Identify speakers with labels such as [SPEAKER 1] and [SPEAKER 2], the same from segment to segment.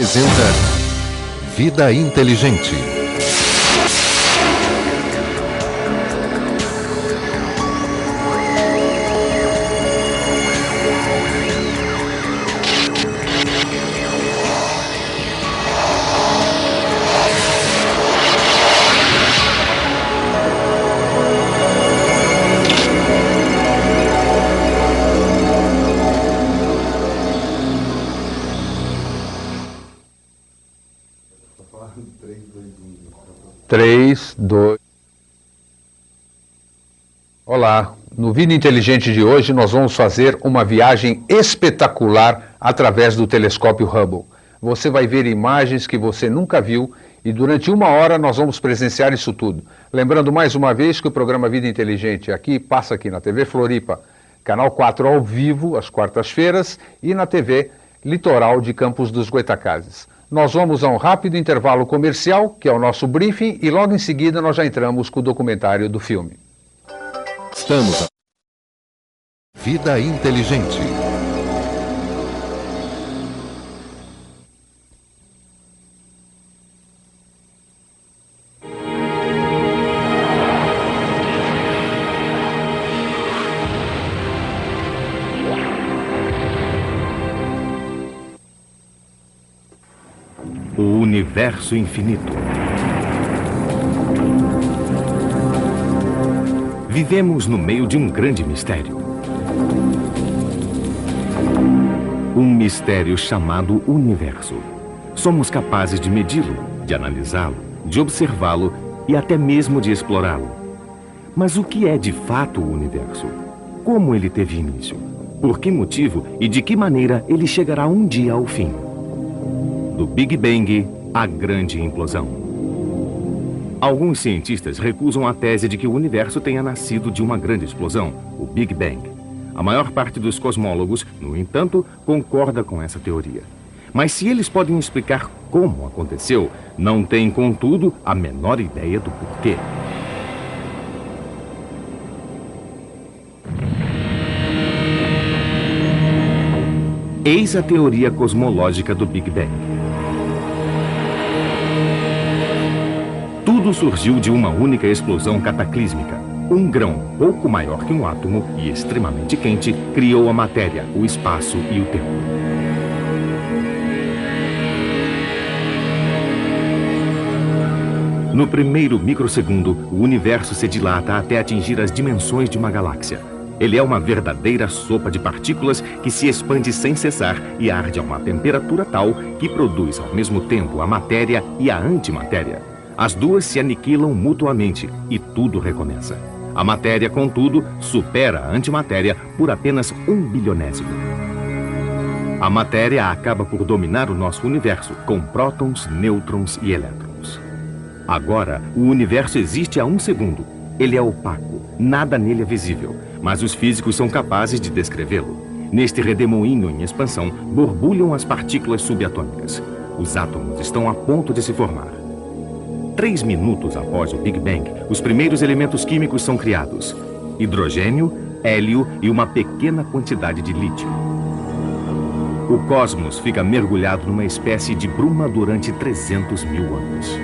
[SPEAKER 1] Apresenta Vida Inteligente.
[SPEAKER 2] Três, dois. Olá, no Vida Inteligente de hoje nós vamos fazer uma viagem espetacular através do telescópio Hubble. Você vai ver imagens que você nunca viu e durante uma hora nós vamos presenciar isso tudo. Lembrando mais uma vez que o programa Vida Inteligente aqui passa aqui na TV Floripa, canal 4 ao vivo, às quartas-feiras, e na TV Litoral de Campos dos Goitacazes. Nós vamos a um rápido intervalo comercial, que é o nosso briefing, e logo em seguida nós já entramos com o documentário do filme.
[SPEAKER 1] Estamos. Vida Inteligente.
[SPEAKER 3] Universo infinito. Vivemos no meio de um grande mistério. Um mistério chamado universo. Somos capazes de medi-lo, de analisá-lo, de observá-lo e até mesmo de explorá-lo. Mas o que é de fato o universo? Como ele teve início? Por que motivo e de que maneira ele chegará um dia ao fim? Do Big Bang à grande implosão. Alguns cientistas recusam a tese de que o universo tenha nascido de uma grande explosão, o Big Bang. A maior parte dos cosmólogos, no entanto, concorda com essa teoria. Mas se eles podem explicar como aconteceu, não têm, contudo, a menor ideia do porquê. Eis a teoria cosmológica do Big Bang. Tudo surgiu de uma única explosão cataclísmica. Um grão pouco maior que um átomo e extremamente quente criou a matéria, o espaço e o tempo. No primeiro microsegundo, o universo se dilata até atingir as dimensões de uma galáxia. Ele é uma verdadeira sopa de partículas que se expande sem cessar e arde a uma temperatura tal que produz ao mesmo tempo a matéria e a antimatéria. As duas se aniquilam mutuamente e tudo recomeça. A matéria, contudo, supera a antimatéria por apenas um bilionésimo. A matéria acaba por dominar o nosso universo com prótons, nêutrons e elétrons. Agora, o universo existe há um segundo. Ele é opaco, nada nele é visível, mas os físicos são capazes de descrevê-lo. Neste redemoinho em expansão, borbulham as partículas subatômicas. Os átomos estão a ponto de se formar. Três minutos após o Big Bang, os primeiros elementos químicos são criados: hidrogênio, hélio e uma pequena quantidade de lítio. O cosmos fica mergulhado numa espécie de bruma durante 300 mil anos.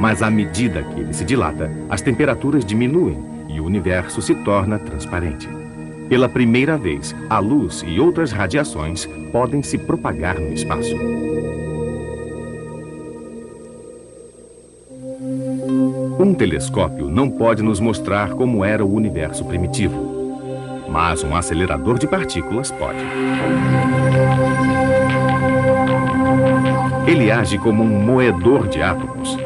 [SPEAKER 3] Mas à medida que ele se dilata, as temperaturas diminuem e o universo se torna transparente. Pela primeira vez, a luz e outras radiações podem se propagar no espaço. Um telescópio não pode nos mostrar como era o universo primitivo, mas um acelerador de partículas pode. Ele age como um moedor de átomos.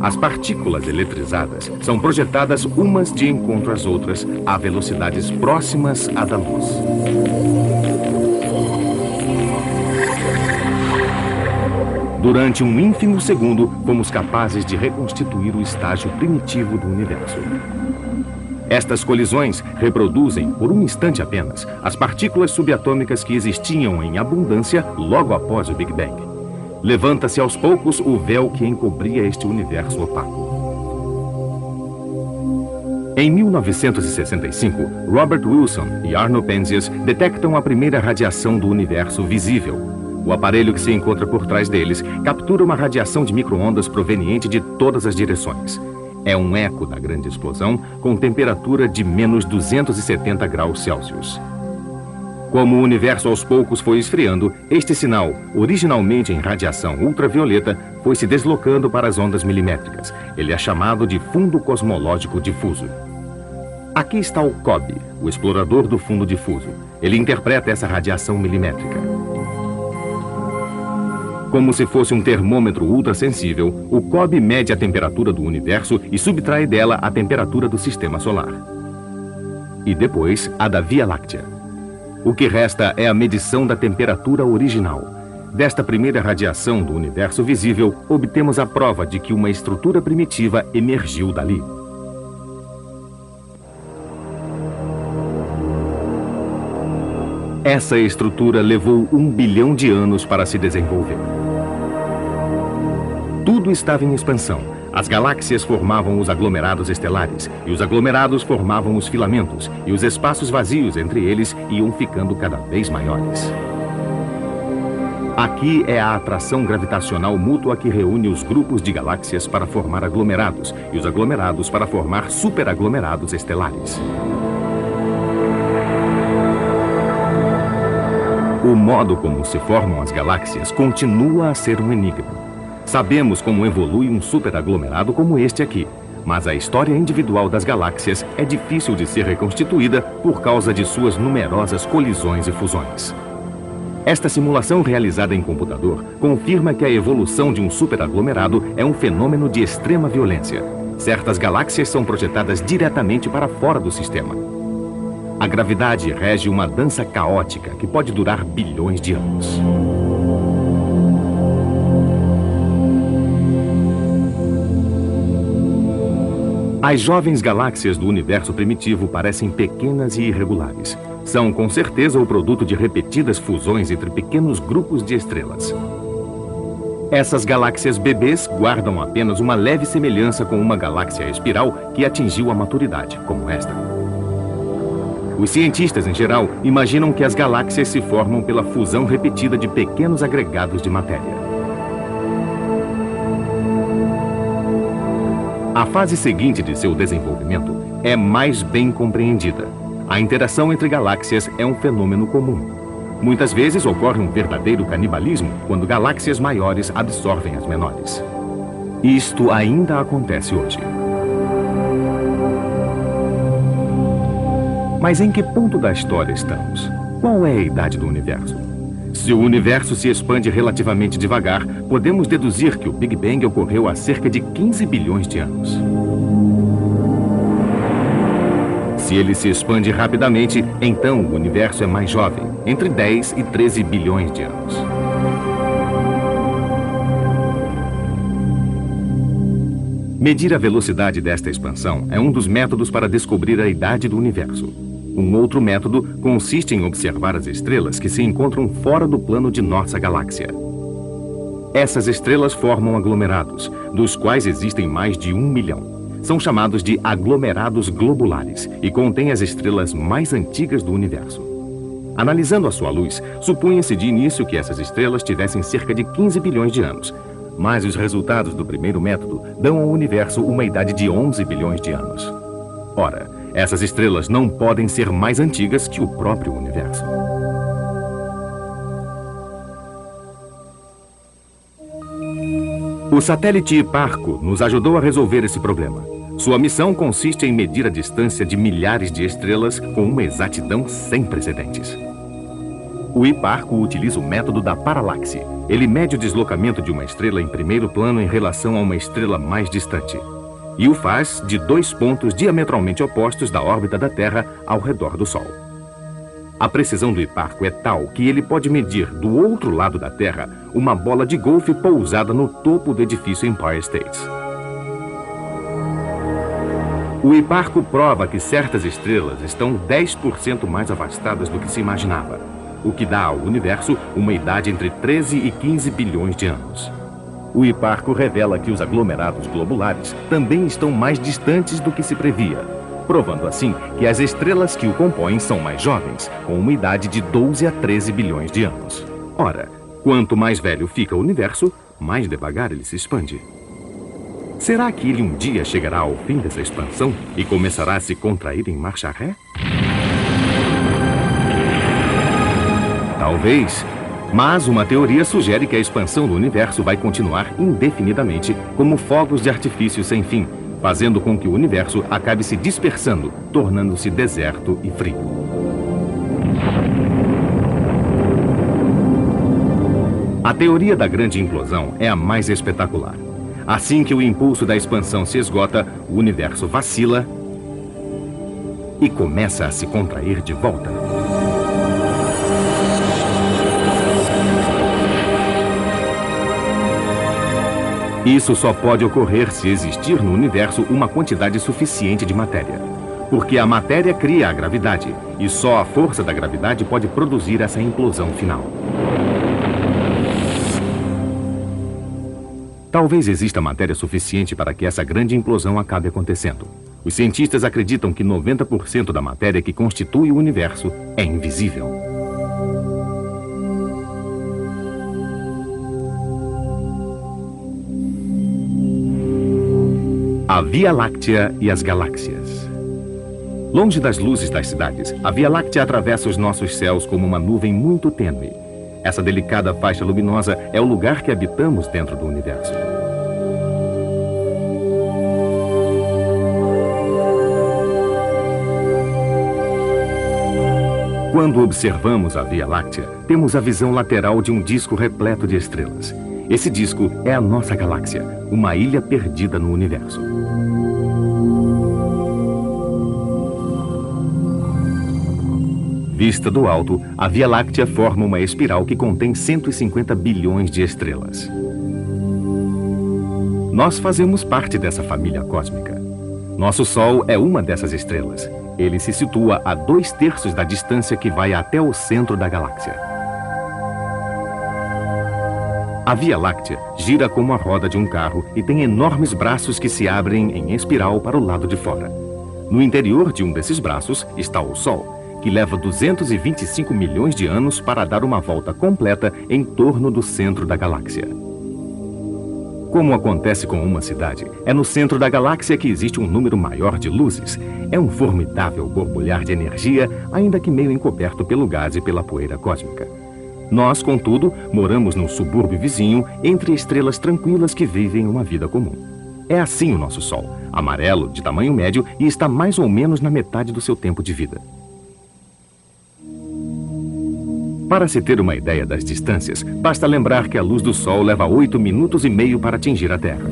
[SPEAKER 3] As partículas eletrizadas são projetadas umas de encontro às outras a velocidades próximas à da luz. Durante um ínfimo segundo, fomos capazes de reconstituir o estágio primitivo do universo. Estas colisões reproduzem, por um instante apenas, as partículas subatômicas que existiam em abundância logo após o Big Bang. Levanta-se aos poucos o véu que encobria este universo opaco. Em 1965, Robert Wilson e Arno Penzias detectam a primeira radiação do universo visível. O aparelho que se encontra por trás deles captura uma radiação de microondas proveniente de todas as direções. É um eco da grande explosão com temperatura de menos 270 graus Celsius. Como o universo aos poucos foi esfriando, este sinal, originalmente em radiação ultravioleta, foi se deslocando para as ondas milimétricas. Ele é chamado de fundo cosmológico difuso. Aqui está o COB, o explorador do fundo difuso. Ele interpreta essa radiação milimétrica. Como se fosse um termômetro ultrassensível, o COB mede a temperatura do universo e subtrai dela a temperatura do sistema solar. E depois a da Via Láctea. O que resta é a medição da temperatura original. Desta primeira radiação do universo visível, obtemos a prova de que uma estrutura primitiva emergiu dali. Essa estrutura levou um bilhão de anos para se desenvolver. Tudo estava em expansão as galáxias formavam os aglomerados estelares, e os aglomerados formavam os filamentos, e os espaços vazios entre eles iam ficando cada vez maiores. Aqui é a atração gravitacional mútua que reúne os grupos de galáxias para formar aglomerados, e os aglomerados para formar superaglomerados estelares. O modo como se formam as galáxias continua a ser um enigma. Sabemos como evolui um superaglomerado como este aqui, mas a história individual das galáxias é difícil de ser reconstituída por causa de suas numerosas colisões e fusões. Esta simulação realizada em computador confirma que a evolução de um superaglomerado é um fenômeno de extrema violência. Certas galáxias são projetadas diretamente para fora do sistema. A gravidade rege uma dança caótica que pode durar bilhões de anos. As jovens galáxias do universo primitivo parecem pequenas e irregulares. São com certeza o produto de repetidas fusões entre pequenos grupos de estrelas. Essas galáxias bebês guardam apenas uma leve semelhança com uma galáxia espiral que atingiu a maturidade, como esta. Os cientistas, em geral, imaginam que as galáxias se formam pela fusão repetida de pequenos agregados de matéria. A fase seguinte de seu desenvolvimento é mais bem compreendida. A interação entre galáxias é um fenômeno comum. Muitas vezes ocorre um verdadeiro canibalismo quando galáxias maiores absorvem as menores. Isto ainda acontece hoje. Mas em que ponto da história estamos? Qual é a idade do universo? Se o universo se expande relativamente devagar, podemos deduzir que o Big Bang ocorreu há cerca de 15 bilhões de anos. Se ele se expande rapidamente, então o universo é mais jovem, entre 10 e 13 bilhões de anos. Medir a velocidade desta expansão é um dos métodos para descobrir a idade do universo. Um outro método consiste em observar as estrelas que se encontram fora do plano de nossa galáxia. Essas estrelas formam aglomerados, dos quais existem mais de um milhão. São chamados de aglomerados globulares e contêm as estrelas mais antigas do universo. Analisando a sua luz, supunha-se de início que essas estrelas tivessem cerca de 15 bilhões de anos. Mas os resultados do primeiro método dão ao universo uma idade de 11 bilhões de anos. Ora, essas estrelas não podem ser mais antigas que o próprio universo. O satélite Hiparco nos ajudou a resolver esse problema. Sua missão consiste em medir a distância de milhares de estrelas com uma exatidão sem precedentes. O Hiparco utiliza o método da paralaxe. Ele mede o deslocamento de uma estrela em primeiro plano em relação a uma estrela mais distante e o faz de dois pontos diametralmente opostos da órbita da Terra ao redor do Sol. A precisão do hiparco é tal que ele pode medir do outro lado da Terra uma bola de golfe pousada no topo do edifício Empire State. O hiparco prova que certas estrelas estão 10% mais afastadas do que se imaginava, o que dá ao universo uma idade entre 13 e 15 bilhões de anos. O Hiparco revela que os aglomerados globulares também estão mais distantes do que se previa, provando assim que as estrelas que o compõem são mais jovens, com uma idade de 12 a 13 bilhões de anos. Ora, Quanto mais velho fica o universo, mais devagar ele se expande. Será que ele um dia chegará ao fim dessa expansão e começará a se contrair em marcha ré? Talvez. Mas uma teoria sugere que a expansão do universo vai continuar indefinidamente como fogos de artifício sem fim, fazendo com que o universo acabe se dispersando, tornando-se deserto e frio. A teoria da grande implosão é a mais espetacular. Assim que o impulso da expansão se esgota, o universo vacila e começa a se contrair de volta. Isso só pode ocorrer se existir no universo uma quantidade suficiente de matéria. Porque a matéria cria a gravidade, e só a força da gravidade pode produzir essa implosão final. Talvez exista matéria suficiente para que essa grande implosão acabe acontecendo. Os cientistas acreditam que 90% da matéria que constitui o universo é invisível. A Via Láctea e as galáxias. Longe das luzes das cidades, a Via Láctea atravessa os nossos céus como uma nuvem muito tênue essa delicada faixa luminosa é o lugar que habitamos dentro do universo. Quando observamos a Via Láctea, temos a visão lateral de um disco repleto de estrelas. Esse disco é a nossa galáxia, uma ilha perdida no universo. Vista do alto, a Via Láctea forma uma espiral que contém 150 bilhões de estrelas. Nós fazemos parte dessa família cósmica. Nosso Sol é uma dessas estrelas. Ele se situa a dois terços da distância que vai até o centro da galáxia. A Via Láctea gira como a roda de um carro e tem enormes braços que se abrem em espiral para o lado de fora. No interior de um desses braços está o Sol, que leva 225 milhões de anos para dar uma volta completa em torno do centro da galáxia. Como acontece com uma cidade, é no centro da galáxia que existe um número maior de luzes. É um formidável borbulhar de energia, ainda que meio encoberto pelo gás e pela poeira cósmica. Nós, contudo, moramos num subúrbio vizinho entre estrelas tranquilas que vivem uma vida comum. É assim o nosso Sol, amarelo, de tamanho médio e está mais ou menos na metade do seu tempo de vida. Para se ter uma ideia das distâncias, basta lembrar que a luz do Sol leva 8 minutos e meio para atingir a Terra.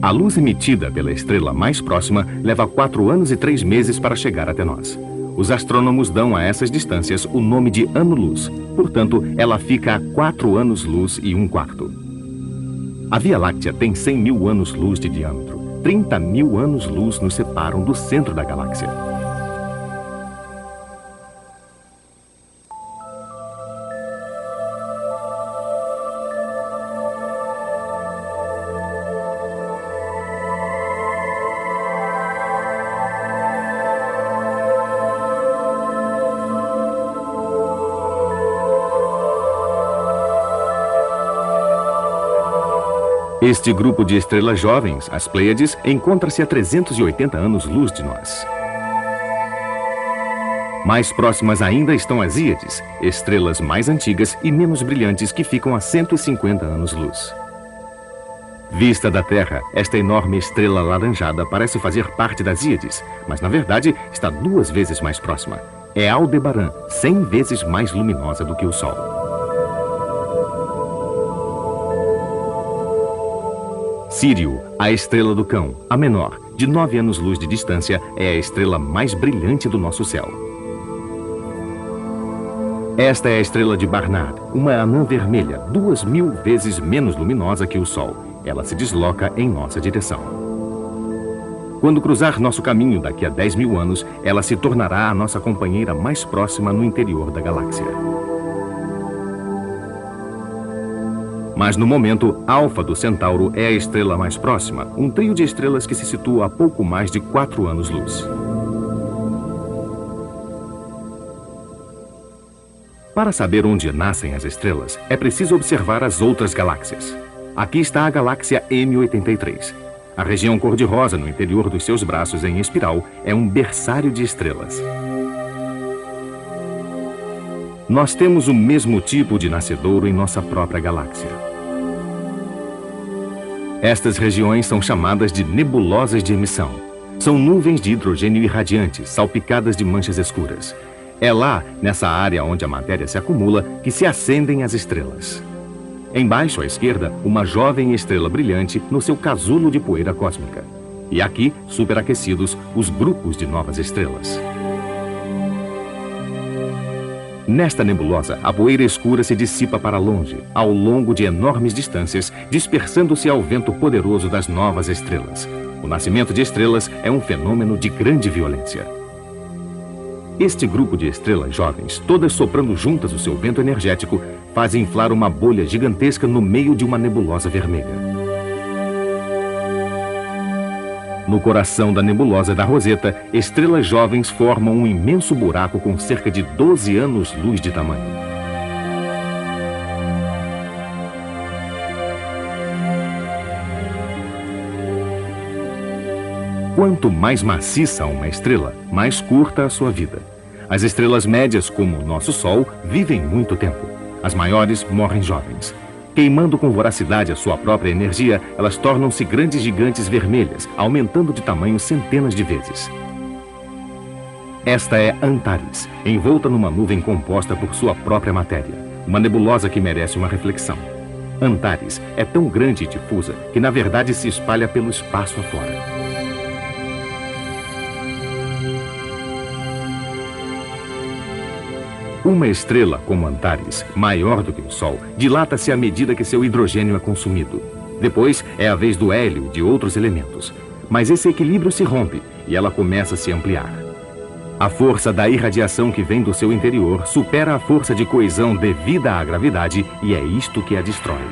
[SPEAKER 3] A luz emitida pela estrela mais próxima leva 4 anos e 3 meses para chegar até nós. Os astrônomos dão a essas distâncias o nome de ano-luz. Portanto, ela fica a 4 anos-luz e um quarto. A Via Láctea tem 100 mil anos-luz de diâmetro. 30 mil anos-luz nos separam do centro da galáxia. Este grupo de estrelas jovens, as Pleiades, encontra-se a 380 anos-luz de nós. Mais próximas ainda estão as Íades, estrelas mais antigas e menos brilhantes que ficam a 150 anos-luz. Vista da Terra, esta enorme estrela laranjada parece fazer parte das Íades, mas na verdade está duas vezes mais próxima. É Aldebaran, 100 vezes mais luminosa do que o Sol. Sírio, a estrela do cão, a menor, de nove anos-luz de distância, é a estrela mais brilhante do nosso céu. Esta é a estrela de Barnard, uma anã vermelha, duas mil vezes menos luminosa que o Sol. Ela se desloca em nossa direção. Quando cruzar nosso caminho daqui a 10 mil anos, ela se tornará a nossa companheira mais próxima no interior da galáxia. Mas no momento, Alfa do Centauro é a estrela mais próxima, um trio de estrelas que se situa a pouco mais de quatro anos-luz. Para saber onde nascem as estrelas, é preciso observar as outras galáxias. Aqui está a galáxia M83. A região cor-de-rosa no interior dos seus braços em espiral é um berçário de estrelas. Nós temos o mesmo tipo de nascedouro em nossa própria galáxia. Estas regiões são chamadas de nebulosas de emissão. São nuvens de hidrogênio irradiantes, salpicadas de manchas escuras. É lá, nessa área onde a matéria se acumula, que se acendem as estrelas. Embaixo à esquerda, uma jovem estrela brilhante no seu casulo de poeira cósmica. E aqui, superaquecidos, os grupos de novas estrelas. Nesta nebulosa, a poeira escura se dissipa para longe, ao longo de enormes distâncias, dispersando-se ao vento poderoso das novas estrelas. O nascimento de estrelas é um fenômeno de grande violência. Este grupo de estrelas jovens, todas soprando juntas o seu vento energético, faz inflar uma bolha gigantesca no meio de uma nebulosa vermelha. No coração da nebulosa da Roseta, estrelas jovens formam um imenso buraco com cerca de 12 anos-luz de tamanho. Quanto mais maciça uma estrela, mais curta a sua vida. As estrelas médias, como o nosso Sol, vivem muito tempo. As maiores morrem jovens. Queimando com voracidade a sua própria energia, elas tornam-se grandes gigantes vermelhas, aumentando de tamanho centenas de vezes. Esta é Antares, envolta numa nuvem composta por sua própria matéria. Uma nebulosa que merece uma reflexão. Antares é tão grande e difusa que, na verdade, se espalha pelo espaço afora. Uma estrela como Antares, maior do que o Sol, dilata-se à medida que seu hidrogênio é consumido. Depois é a vez do hélio e de outros elementos. Mas esse equilíbrio se rompe e ela começa a se ampliar. A força da irradiação que vem do seu interior supera a força de coesão devida à gravidade e é isto que a destrói.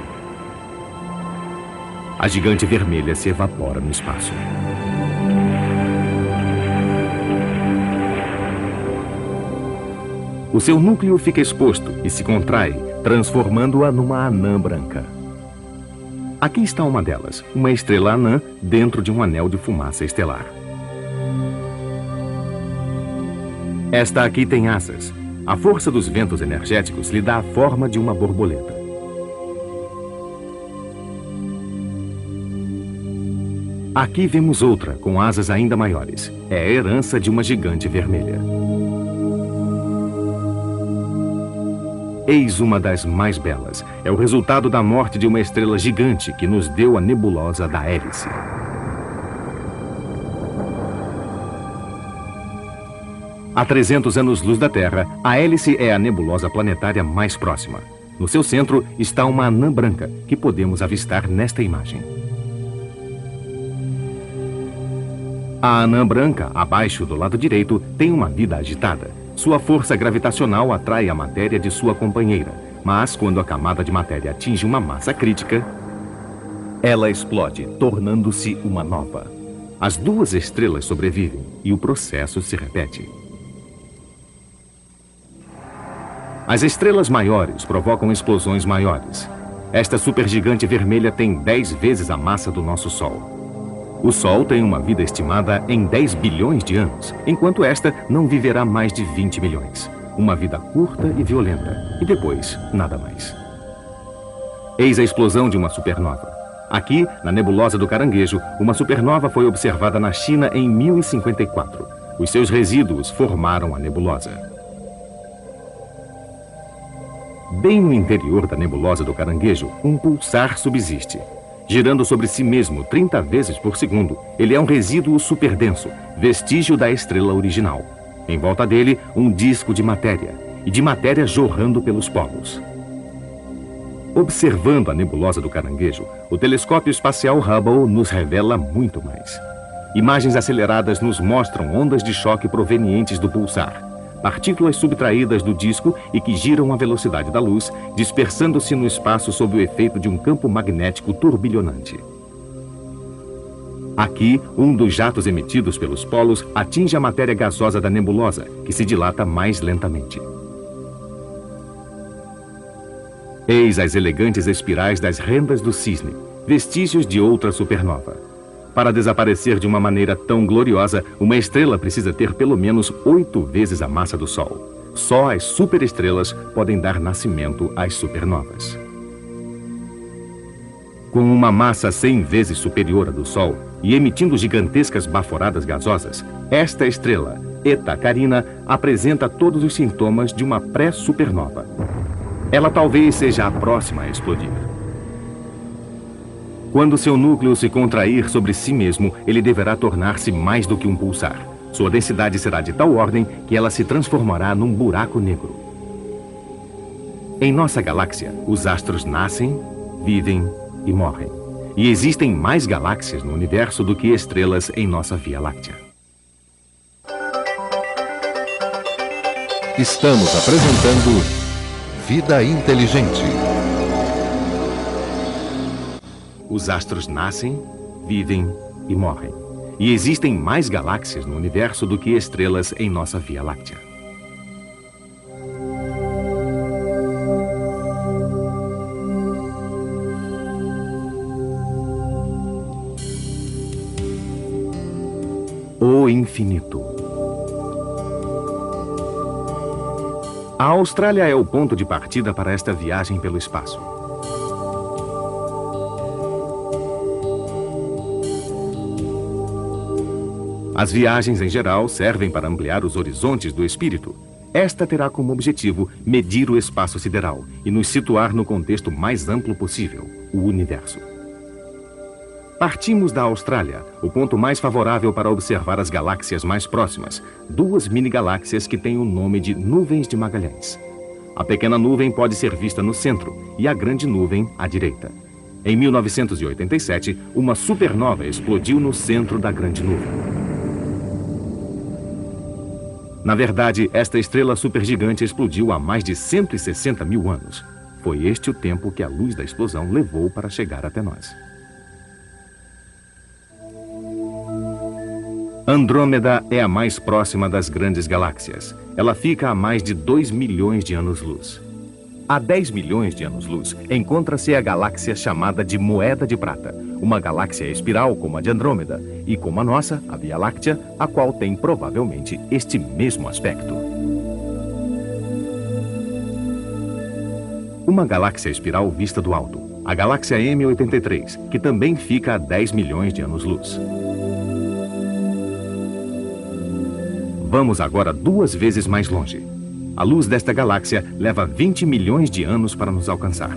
[SPEAKER 3] A gigante vermelha se evapora no espaço. O seu núcleo fica exposto e se contrai, transformando-a numa anã branca. Aqui está uma delas, uma estrela anã dentro de um anel de fumaça estelar. Esta aqui tem asas. A força dos ventos energéticos lhe dá a forma de uma borboleta. Aqui vemos outra, com asas ainda maiores. É a herança de uma gigante vermelha. Eis uma das mais belas. É o resultado da morte de uma estrela gigante que nos deu a nebulosa da hélice. A 300 anos-luz da Terra, a hélice é a nebulosa planetária mais próxima. No seu centro está uma anã branca, que podemos avistar nesta imagem. A anã branca, abaixo do lado direito, tem uma vida agitada. Sua força gravitacional atrai a matéria de sua companheira, mas quando a camada de matéria atinge uma massa crítica, ela explode, tornando-se uma nova. As duas estrelas sobrevivem e o processo se repete. As estrelas maiores provocam explosões maiores. Esta supergigante vermelha tem 10 vezes a massa do nosso Sol. O Sol tem uma vida estimada em 10 bilhões de anos, enquanto esta não viverá mais de 20 milhões. Uma vida curta e violenta, e depois, nada mais. Eis a explosão de uma supernova. Aqui, na nebulosa do Caranguejo, uma supernova foi observada na China em 1054. Os seus resíduos formaram a nebulosa. Bem no interior da nebulosa do Caranguejo, um pulsar subsiste. Girando sobre si mesmo 30 vezes por segundo, ele é um resíduo superdenso, vestígio da estrela original. Em volta dele, um disco de matéria, e de matéria jorrando pelos polos. Observando a nebulosa do caranguejo, o telescópio espacial Hubble nos revela muito mais. Imagens aceleradas nos mostram ondas de choque provenientes do pulsar partículas subtraídas do disco e que giram à velocidade da luz, dispersando-se no espaço sob o efeito de um campo magnético turbilhonante. Aqui, um dos jatos emitidos pelos polos atinge a matéria gasosa da nebulosa, que se dilata mais lentamente. Eis as elegantes espirais das rendas do cisne, vestígios de outra supernova. Para desaparecer de uma maneira tão gloriosa, uma estrela precisa ter pelo menos oito vezes a massa do Sol. Só as superestrelas podem dar nascimento às supernovas. Com uma massa 100 vezes superior à do Sol e emitindo gigantescas baforadas gasosas, esta estrela, Eta Carina, apresenta todos os sintomas de uma pré-supernova. Ela talvez seja a próxima a explodir. Quando seu núcleo se contrair sobre si mesmo, ele deverá tornar-se mais do que um pulsar. Sua densidade será de tal ordem que ela se transformará num buraco negro. Em nossa galáxia, os astros nascem, vivem e morrem. E existem mais galáxias no universo do que estrelas em nossa Via Láctea.
[SPEAKER 1] Estamos apresentando Vida Inteligente.
[SPEAKER 3] Os astros nascem, vivem e morrem. E existem mais galáxias no universo do que estrelas em nossa Via Láctea. O infinito. A Austrália é o ponto de partida para esta viagem pelo espaço. As viagens, em geral, servem para ampliar os horizontes do espírito. Esta terá como objetivo medir o espaço sideral e nos situar no contexto mais amplo possível, o universo. Partimos da Austrália, o ponto mais favorável para observar as galáxias mais próximas, duas mini-galáxias que têm o nome de Nuvens de Magalhães. A pequena nuvem pode ser vista no centro e a grande nuvem à direita. Em 1987, uma supernova explodiu no centro da grande nuvem. Na verdade, esta estrela supergigante explodiu há mais de 160 mil anos. Foi este o tempo que a luz da explosão levou para chegar até nós. Andrômeda é a mais próxima das grandes galáxias. Ela fica a mais de 2 milhões de anos-luz. A 10 milhões de anos-luz encontra-se a galáxia chamada de Moeda de Prata, uma galáxia espiral como a de Andrômeda e como a nossa, a Via Láctea, a qual tem provavelmente este mesmo aspecto. Uma galáxia espiral vista do alto, a galáxia M83, que também fica a 10 milhões de anos-luz. Vamos agora duas vezes mais longe. A luz desta galáxia leva 20 milhões de anos para nos alcançar.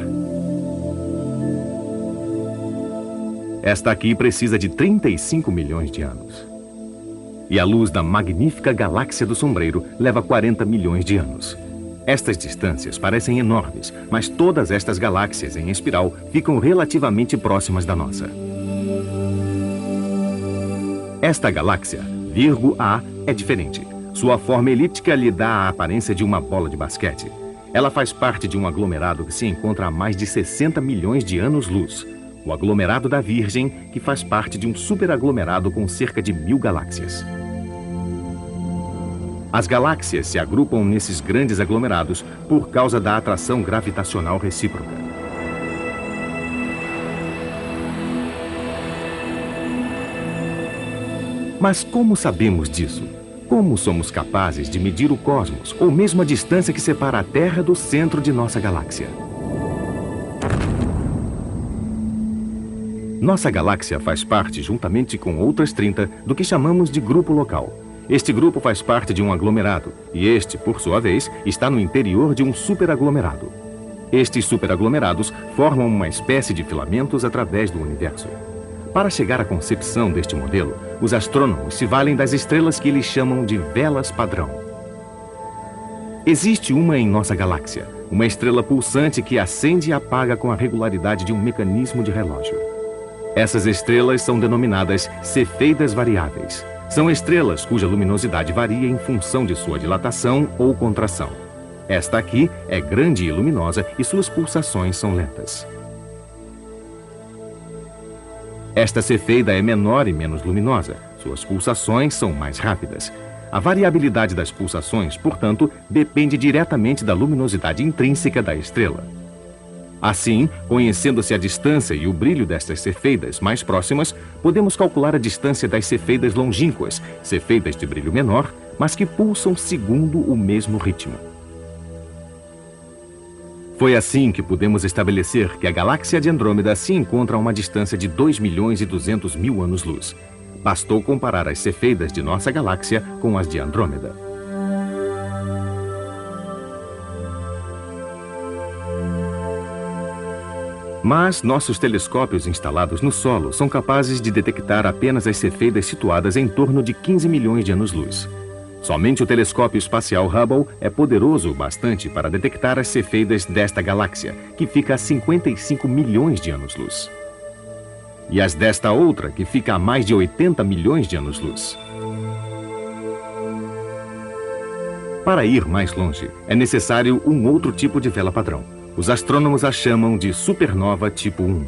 [SPEAKER 3] Esta aqui precisa de 35 milhões de anos. E a luz da magnífica galáxia do Sombreiro leva 40 milhões de anos. Estas distâncias parecem enormes, mas todas estas galáxias em espiral ficam relativamente próximas da nossa. Esta galáxia, Virgo A, é diferente. Sua forma elíptica lhe dá a aparência de uma bola de basquete. Ela faz parte de um aglomerado que se encontra a mais de 60 milhões de anos-luz. O aglomerado da Virgem, que faz parte de um superaglomerado com cerca de mil galáxias. As galáxias se agrupam nesses grandes aglomerados por causa da atração gravitacional recíproca. Mas como sabemos disso? Como somos capazes de medir o cosmos, ou mesmo a distância que separa a Terra do centro de nossa galáxia? Nossa galáxia faz parte, juntamente com outras 30, do que chamamos de grupo local. Este grupo faz parte de um aglomerado, e este, por sua vez, está no interior de um superaglomerado. Estes superaglomerados formam uma espécie de filamentos através do universo. Para chegar à concepção deste modelo, os astrônomos se valem das estrelas que eles chamam de velas padrão. Existe uma em nossa galáxia, uma estrela pulsante que acende e apaga com a regularidade de um mecanismo de relógio. Essas estrelas são denominadas cefeidas variáveis. São estrelas cuja luminosidade varia em função de sua dilatação ou contração. Esta aqui é grande e luminosa e suas pulsações são lentas. Esta cefeida é menor e menos luminosa. Suas pulsações são mais rápidas. A variabilidade das pulsações, portanto, depende diretamente da luminosidade intrínseca da estrela. Assim, conhecendo-se a distância e o brilho destas cefeidas mais próximas, podemos calcular a distância das cefeidas longínquas, cefeidas de brilho menor, mas que pulsam segundo o mesmo ritmo. Foi assim que pudemos estabelecer que a galáxia de Andrômeda se encontra a uma distância de 2 milhões e 200 mil anos-luz. Bastou comparar as cefeidas de nossa galáxia com as de Andrômeda. Mas nossos telescópios instalados no solo são capazes de detectar apenas as cefeidas situadas em torno de 15 milhões de anos-luz. Somente o telescópio espacial Hubble é poderoso o bastante para detectar as cefeidas desta galáxia, que fica a 55 milhões de anos-luz. E as desta outra, que fica a mais de 80 milhões de anos-luz. Para ir mais longe, é necessário um outro tipo de vela padrão. Os astrônomos a chamam de supernova tipo 1.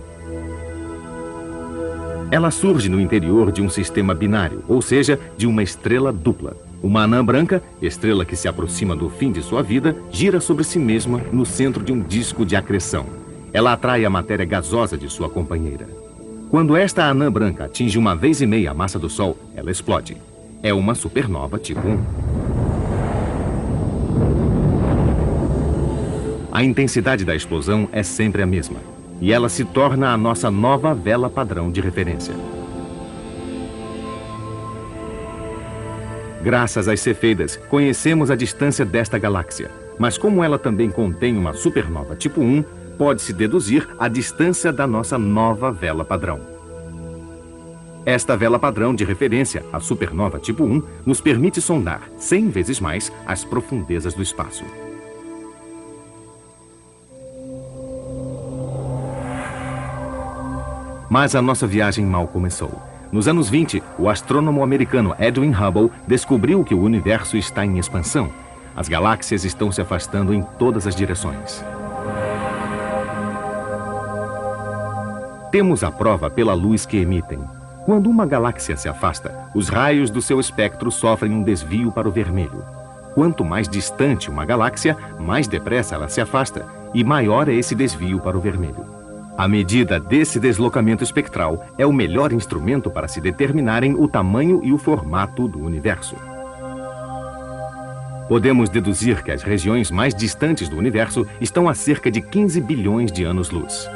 [SPEAKER 3] Ela surge no interior de um sistema binário, ou seja, de uma estrela dupla. Uma anã branca, estrela que se aproxima do fim de sua vida, gira sobre si mesma no centro de um disco de acreção. Ela atrai a matéria gasosa de sua companheira. Quando esta anã branca atinge uma vez e meia a massa do Sol, ela explode. É uma supernova tipo 1. A intensidade da explosão é sempre a mesma, e ela se torna a nossa nova vela padrão de referência. Graças às cefeidas, conhecemos a distância desta galáxia, mas como ela também contém uma supernova tipo 1, pode-se deduzir a distância da nossa nova vela padrão. Esta vela padrão de referência, a supernova tipo 1, nos permite sondar 100 vezes mais as profundezas do espaço. Mas a nossa viagem mal começou. Nos anos 20, o astrônomo americano Edwin Hubble descobriu que o universo está em expansão. As galáxias estão se afastando em todas as direções. Temos a prova pela luz que emitem. Quando uma galáxia se afasta, os raios do seu espectro sofrem um desvio para o vermelho. Quanto mais distante uma galáxia, mais depressa ela se afasta, e maior é esse desvio para o vermelho. A medida desse deslocamento espectral é o melhor instrumento para se determinarem o tamanho e o formato do universo. Podemos deduzir que as regiões mais distantes do universo estão a cerca de 15 bilhões de anos-luz.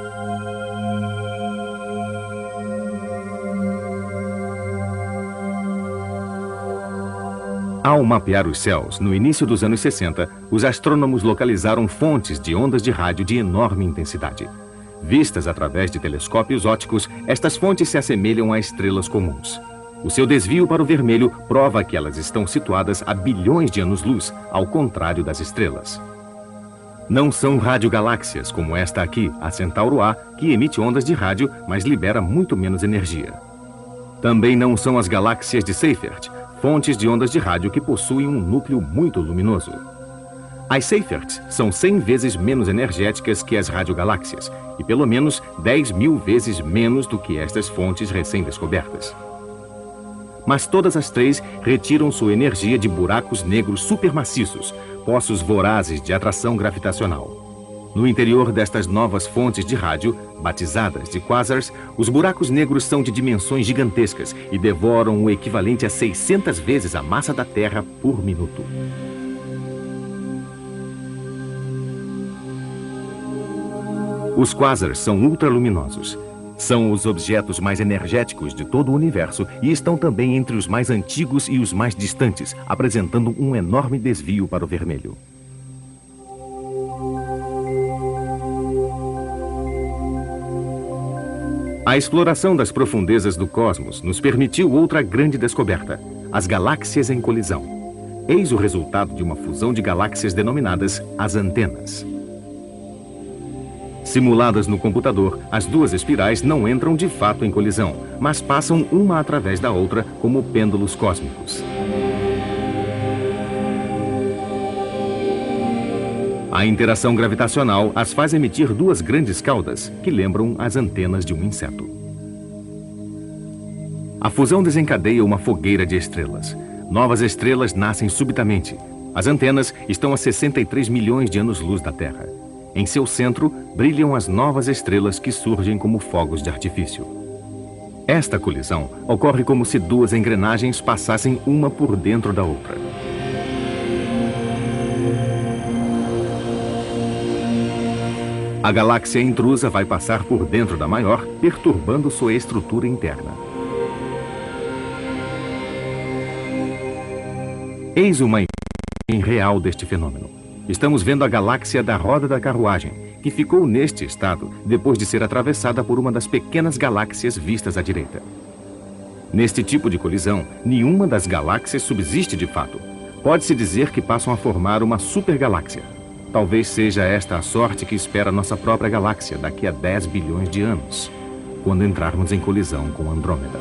[SPEAKER 3] Ao mapear os céus, no início dos anos 60, os astrônomos localizaram fontes de ondas de rádio de enorme intensidade. Vistas através de telescópios óticos, estas fontes se assemelham a estrelas comuns. O seu desvio para o vermelho prova que elas estão situadas a bilhões de anos-luz, ao contrário das estrelas. Não são radiogaláxias como esta aqui, a Centauro A, que emite ondas de rádio, mas libera muito menos energia. Também não são as galáxias de Seyfert, fontes de ondas de rádio que possuem um núcleo muito luminoso. As Seyferts são 100 vezes menos energéticas que as radiogaláxias e pelo menos 10 mil vezes menos do que estas fontes recém-descobertas. Mas todas as três retiram sua energia de buracos negros supermaciços, poços vorazes de atração gravitacional. No interior destas novas fontes de rádio, batizadas de quasars, os buracos negros são de dimensões gigantescas e devoram o equivalente a 600 vezes a massa da Terra por minuto. Os quasars são ultraluminosos. São os objetos mais energéticos de todo o universo e estão também entre os mais antigos e os mais distantes, apresentando um enorme desvio para o vermelho. A exploração das profundezas do cosmos nos permitiu outra grande descoberta: as galáxias em colisão. Eis o resultado de uma fusão de galáxias denominadas as antenas. Simuladas no computador, as duas espirais não entram de fato em colisão, mas passam uma através da outra como pêndulos cósmicos. A interação gravitacional as faz emitir duas grandes caudas, que lembram as antenas de um inseto. A fusão desencadeia uma fogueira de estrelas. Novas estrelas nascem subitamente. As antenas estão a 63 milhões de anos-luz da Terra. Em seu centro, brilham as novas estrelas que surgem como fogos de artifício. Esta colisão ocorre como se duas engrenagens passassem uma por dentro da outra. A galáxia intrusa vai passar por dentro da maior, perturbando sua estrutura interna. Eis uma imagem real deste fenômeno. Estamos vendo a galáxia da roda da carruagem, que ficou neste estado depois de ser atravessada por uma das pequenas galáxias vistas à direita. Neste tipo de colisão, nenhuma das galáxias subsiste de fato. Pode-se dizer que passam a formar uma supergaláxia. Talvez seja esta a sorte que espera nossa própria galáxia daqui a 10 bilhões de anos, quando entrarmos em colisão com Andrômeda.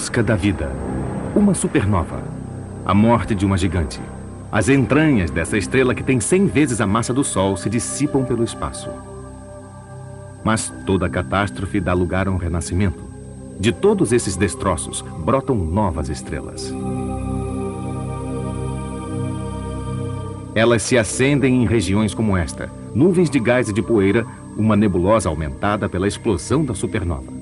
[SPEAKER 3] Busca da vida. Uma supernova. A morte de uma gigante. As entranhas dessa estrela que tem 100 vezes a massa do Sol se dissipam pelo espaço. Mas toda catástrofe dá lugar a um renascimento. De todos esses destroços brotam novas estrelas. Elas se acendem em regiões como esta, nuvens de gás e de poeira, uma nebulosa aumentada pela explosão da supernova.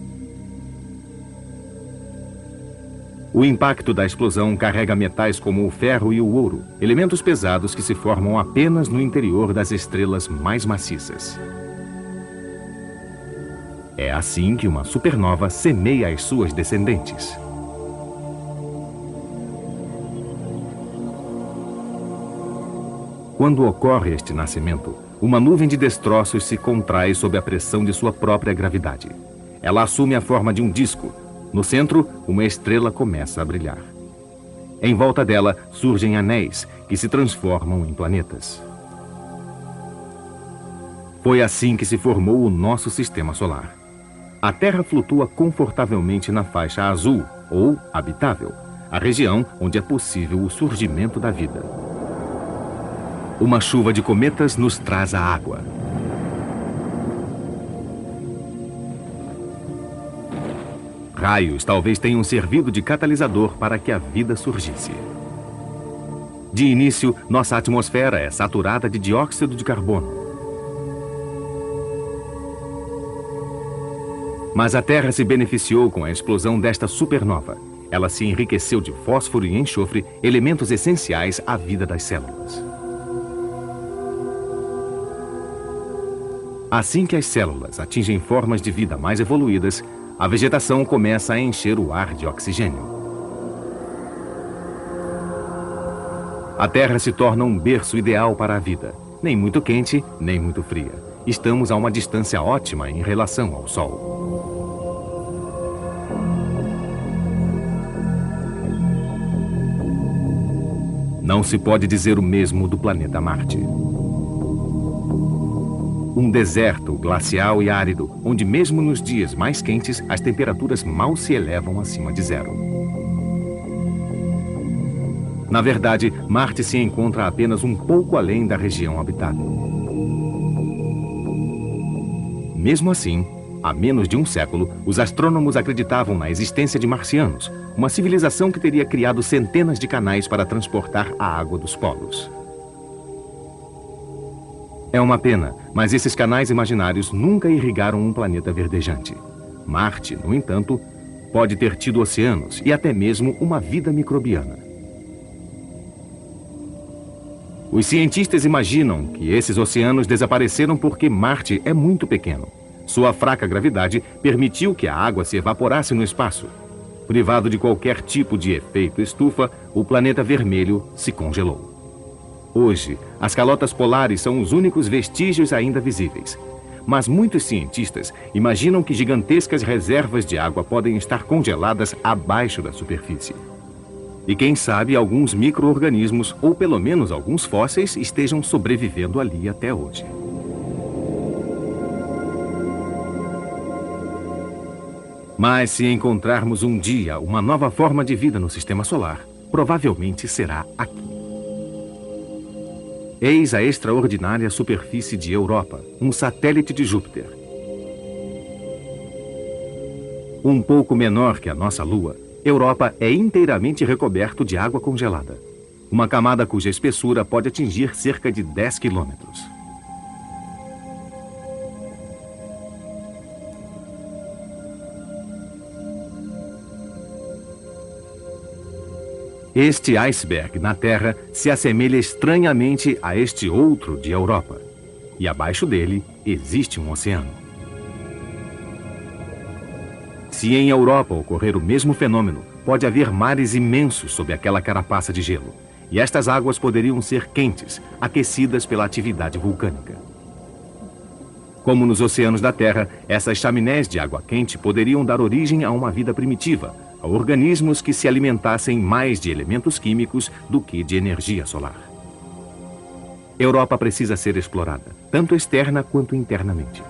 [SPEAKER 3] O impacto da explosão carrega metais como o ferro e o ouro, elementos pesados que se formam apenas no interior das estrelas mais maciças. É assim que uma supernova semeia as suas descendentes. Quando ocorre este nascimento, uma nuvem de destroços se contrai sob a pressão de sua própria gravidade. Ela assume a forma de um disco, no centro, uma estrela começa a brilhar. Em volta dela surgem anéis que se transformam em planetas. Foi assim que se formou o nosso sistema solar. A Terra flutua confortavelmente na faixa azul, ou habitável, a região onde é possível o surgimento da vida. Uma chuva de cometas nos traz a água. Raios talvez tenham servido de catalisador para que a vida surgisse. De início, nossa atmosfera é saturada de dióxido de carbono. Mas a Terra se beneficiou com a explosão desta supernova. Ela se enriqueceu de fósforo e enxofre, elementos essenciais à vida das células. Assim que as células atingem formas de vida mais evoluídas, a vegetação começa a encher o ar de oxigênio. A Terra se torna um berço ideal para a vida, nem muito quente, nem muito fria. Estamos a uma distância ótima em relação ao Sol. Não se pode dizer o mesmo do planeta Marte. Um deserto glacial e árido, onde mesmo nos dias mais quentes as temperaturas mal se elevam acima de zero. Na verdade, Marte se encontra apenas um pouco além da região habitada. Mesmo assim, há menos de um século, os astrônomos acreditavam na existência de marcianos, uma civilização que teria criado centenas de canais para transportar a água dos polos. É uma pena, mas esses canais imaginários nunca irrigaram um planeta verdejante. Marte, no entanto, pode ter tido oceanos e até mesmo uma vida microbiana. Os cientistas imaginam que esses oceanos desapareceram porque Marte é muito pequeno. Sua fraca gravidade permitiu que a água se evaporasse no espaço. Privado de qualquer tipo de efeito estufa, o planeta vermelho se congelou. Hoje, as calotas polares são os únicos vestígios ainda visíveis. Mas muitos cientistas imaginam que gigantescas reservas de água podem estar congeladas abaixo da superfície. E quem sabe alguns micro-organismos, ou pelo menos alguns fósseis, estejam sobrevivendo ali até hoje. Mas se encontrarmos um dia uma nova forma de vida no sistema solar, provavelmente será aqui. Eis a extraordinária superfície de Europa, um satélite de Júpiter. Um pouco menor que a nossa Lua, Europa é inteiramente recoberto de água congelada. Uma camada cuja espessura pode atingir cerca de 10 quilômetros. Este iceberg na Terra se assemelha estranhamente a este outro de Europa. E abaixo dele existe um oceano. Se em Europa ocorrer o mesmo fenômeno, pode haver mares imensos sob aquela carapaça de gelo. E estas águas poderiam ser quentes, aquecidas pela atividade vulcânica. Como nos oceanos da Terra, essas chaminés de água quente poderiam dar origem a uma vida primitiva, a organismos que se alimentassem mais de elementos químicos do que de energia solar. Europa precisa ser explorada, tanto externa quanto internamente.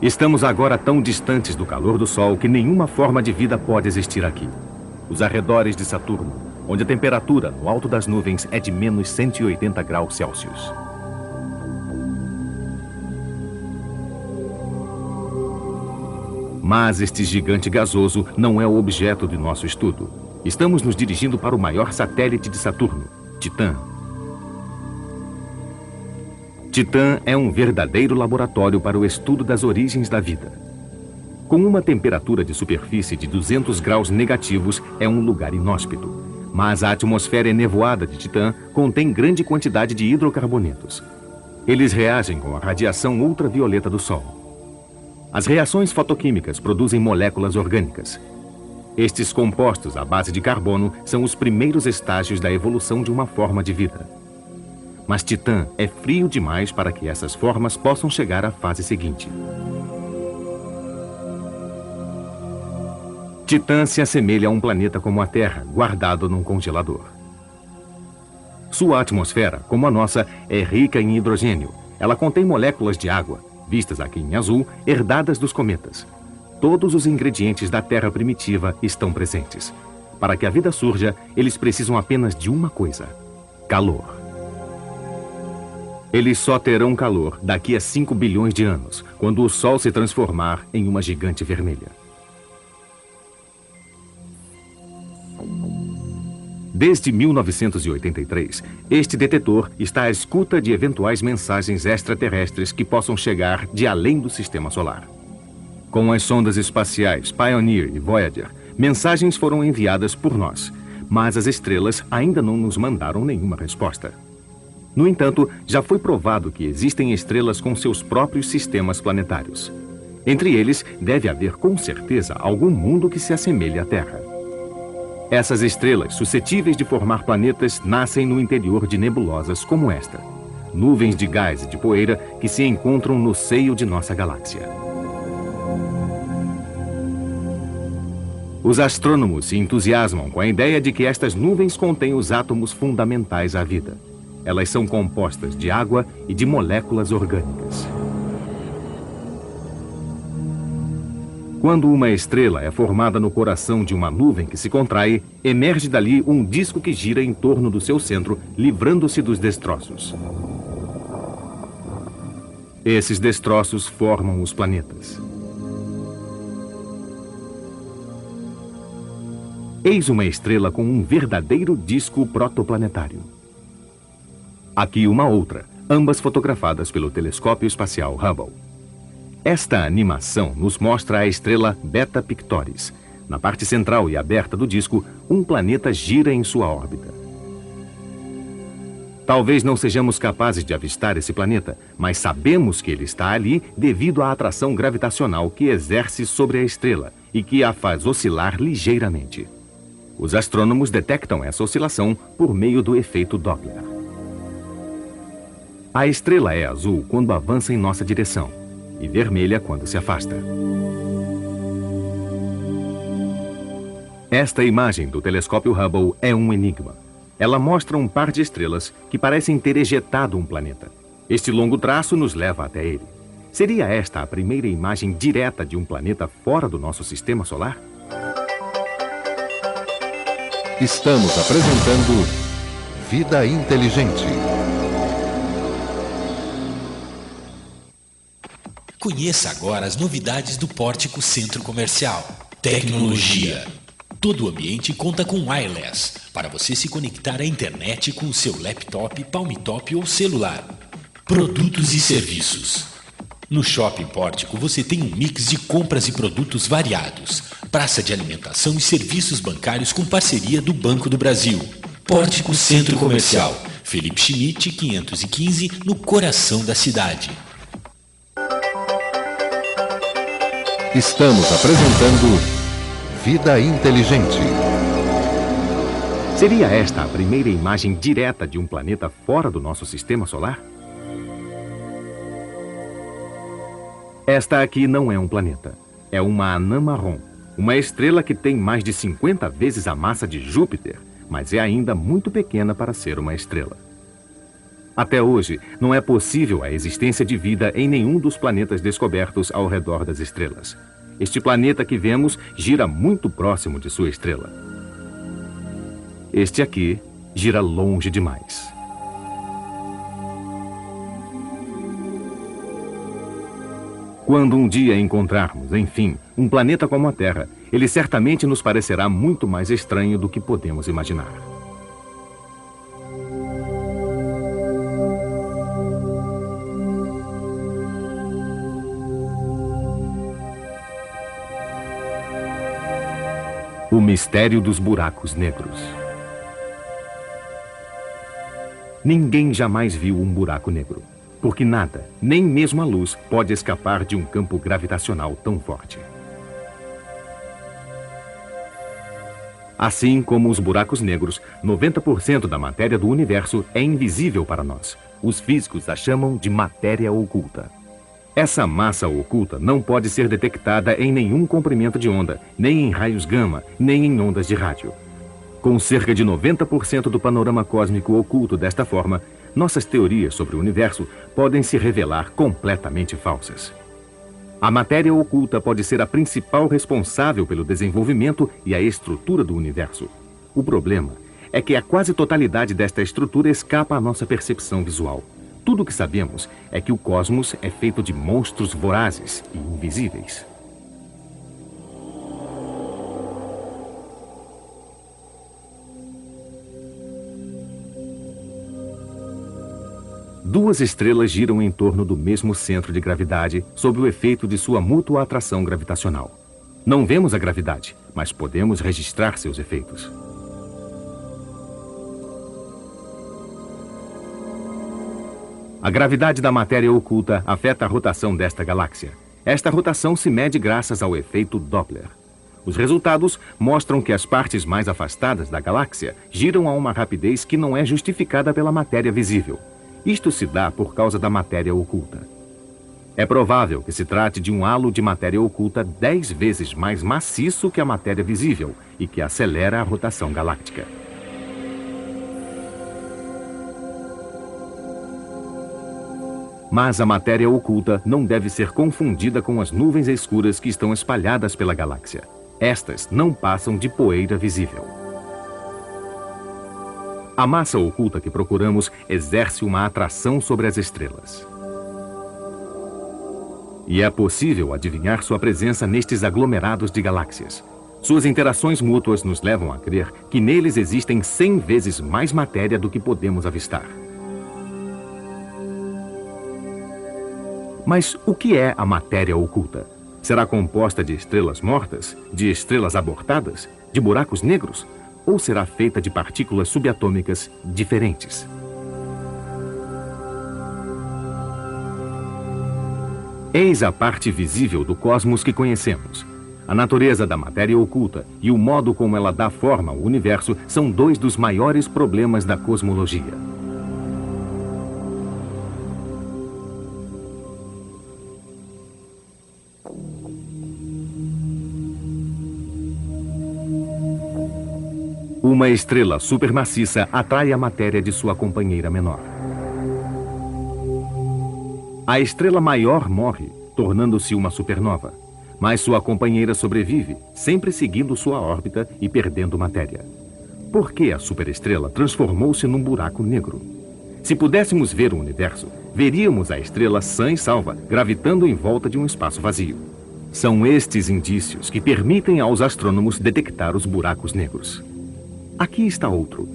[SPEAKER 3] Estamos agora tão distantes do calor do Sol que nenhuma forma de vida pode existir aqui. Os arredores de Saturno, onde a temperatura no alto das nuvens é de menos 180 graus Celsius. Mas este gigante gasoso não é o objeto de nosso estudo. Estamos nos dirigindo para o maior satélite de Saturno, Titã. Titã é um verdadeiro laboratório para o estudo das origens da vida. Com uma temperatura de superfície de 200 graus negativos, é um lugar inóspito. Mas a atmosfera enevoada de Titã contém grande quantidade de hidrocarbonetos. Eles reagem com a radiação ultravioleta do Sol. As reações fotoquímicas produzem moléculas orgânicas. Estes compostos à base de carbono são os primeiros estágios da evolução de uma forma de vida. Mas Titã é frio demais para que essas formas possam chegar à fase seguinte. Titã se assemelha a um planeta como a Terra, guardado num congelador. Sua atmosfera, como a nossa, é rica em hidrogênio. Ela contém moléculas de água, vistas aqui em azul, herdadas dos cometas. Todos os ingredientes da Terra primitiva estão presentes. Para que a vida surja, eles precisam apenas de uma coisa: calor. Eles só terão calor daqui a 5 bilhões de anos, quando o Sol se transformar em uma gigante vermelha. Desde 1983, este detetor está à escuta de eventuais mensagens extraterrestres que possam chegar de além do sistema solar. Com as sondas espaciais Pioneer e Voyager, mensagens foram enviadas por nós, mas as estrelas ainda não nos mandaram nenhuma resposta. No entanto, já foi provado que existem estrelas com seus próprios sistemas planetários. Entre eles, deve haver com certeza algum mundo que se assemelhe à Terra. Essas estrelas, suscetíveis de formar planetas, nascem no interior de nebulosas como esta. Nuvens de gás e de poeira que se encontram no seio de nossa galáxia. Os astrônomos se entusiasmam com a ideia de que estas nuvens contêm os átomos fundamentais à vida. Elas são compostas de água e de moléculas orgânicas. Quando uma estrela é formada no coração de uma nuvem que se contrai, emerge dali um disco que gira em torno do seu centro, livrando-se dos destroços. Esses destroços formam os planetas. Eis uma estrela com um verdadeiro disco protoplanetário. Aqui uma outra, ambas fotografadas pelo telescópio espacial Hubble. Esta animação nos mostra a estrela Beta Pictoris. Na parte central e aberta do disco, um planeta gira em sua órbita. Talvez não sejamos capazes de avistar esse planeta, mas sabemos que ele está ali devido à atração gravitacional que exerce sobre a estrela e que a faz oscilar ligeiramente. Os astrônomos detectam essa oscilação por meio do efeito Doppler. A estrela é azul quando avança em nossa direção e vermelha quando se afasta. Esta imagem do telescópio Hubble é um enigma. Ela mostra um par de estrelas que parecem ter ejetado um planeta. Este longo traço nos leva até ele. Seria esta a primeira imagem direta de um planeta fora do nosso sistema solar?
[SPEAKER 1] Estamos apresentando Vida Inteligente.
[SPEAKER 4] Conheça agora as novidades do Pórtico Centro Comercial. Tecnologia. Todo o ambiente conta com wireless para você se conectar à internet com seu laptop, palmtop ou celular. Produtos e serviços. No Shopping Pórtico você tem um mix de compras e produtos variados, praça de alimentação e serviços bancários com parceria do Banco do Brasil. Pórtico Centro Comercial, Felipe Schmidt 515, no coração da cidade.
[SPEAKER 1] Estamos apresentando Vida Inteligente.
[SPEAKER 3] Seria esta a primeira imagem direta de um planeta fora do nosso sistema solar? Esta aqui não é um planeta. É uma anã marrom. Uma estrela que tem mais de 50 vezes a massa de Júpiter, mas é ainda muito pequena para ser uma estrela. Até hoje, não é possível a existência de vida em nenhum dos planetas descobertos ao redor das estrelas. Este planeta que vemos gira muito próximo de sua estrela. Este aqui gira longe demais. Quando um dia encontrarmos, enfim, um planeta como a Terra, ele certamente nos parecerá muito mais estranho do que podemos imaginar. O mistério dos buracos negros. Ninguém jamais viu um buraco negro. Porque nada, nem mesmo a luz, pode escapar de um campo gravitacional tão forte. Assim como os buracos negros, 90% da matéria do universo é invisível para nós. Os físicos a chamam de matéria oculta. Essa massa oculta não pode ser detectada em nenhum comprimento de onda, nem em raios gama, nem em ondas de rádio. Com cerca de 90% do panorama cósmico oculto desta forma, nossas teorias sobre o universo podem se revelar completamente falsas. A matéria oculta pode ser a principal responsável pelo desenvolvimento e a estrutura do universo. O problema é que a quase totalidade desta estrutura escapa à nossa percepção visual. Tudo o que sabemos é que o cosmos é feito de monstros vorazes e invisíveis. Duas estrelas giram em torno do mesmo centro de gravidade sob o efeito de sua mútua atração gravitacional. Não vemos a gravidade, mas podemos registrar seus efeitos. A gravidade da matéria oculta afeta a rotação desta galáxia. Esta rotação se mede graças ao efeito Doppler. Os resultados mostram que as partes mais afastadas da galáxia giram a uma rapidez que não é justificada pela matéria visível. Isto se dá por causa da matéria oculta. É provável que se trate de um halo de matéria oculta dez vezes mais maciço que a matéria visível e que acelera a rotação galáctica. Mas a matéria oculta não deve ser confundida com as nuvens escuras que estão espalhadas pela galáxia. Estas não passam de poeira visível. A massa oculta que procuramos exerce uma atração sobre as estrelas. E é possível adivinhar sua presença nestes aglomerados de galáxias. Suas interações mútuas nos levam a crer que neles existem 100 vezes mais matéria do que podemos avistar. Mas o que é a matéria oculta? Será composta de estrelas mortas? De estrelas abortadas? De buracos negros? ou será feita de partículas subatômicas diferentes. Eis a parte visível do cosmos que conhecemos. A natureza da matéria oculta e o modo como ela dá forma ao universo são dois dos maiores problemas da cosmologia. Uma estrela supermaciça atrai a matéria de sua companheira menor. A estrela maior morre, tornando-se uma supernova, mas sua companheira sobrevive, sempre seguindo sua órbita e perdendo matéria. Por que a superestrela transformou-se num buraco negro? Se pudéssemos ver o universo, veríamos a estrela sã e salva, gravitando em volta de um espaço vazio. São estes indícios que permitem aos astrônomos detectar os buracos negros. Aqui está outro.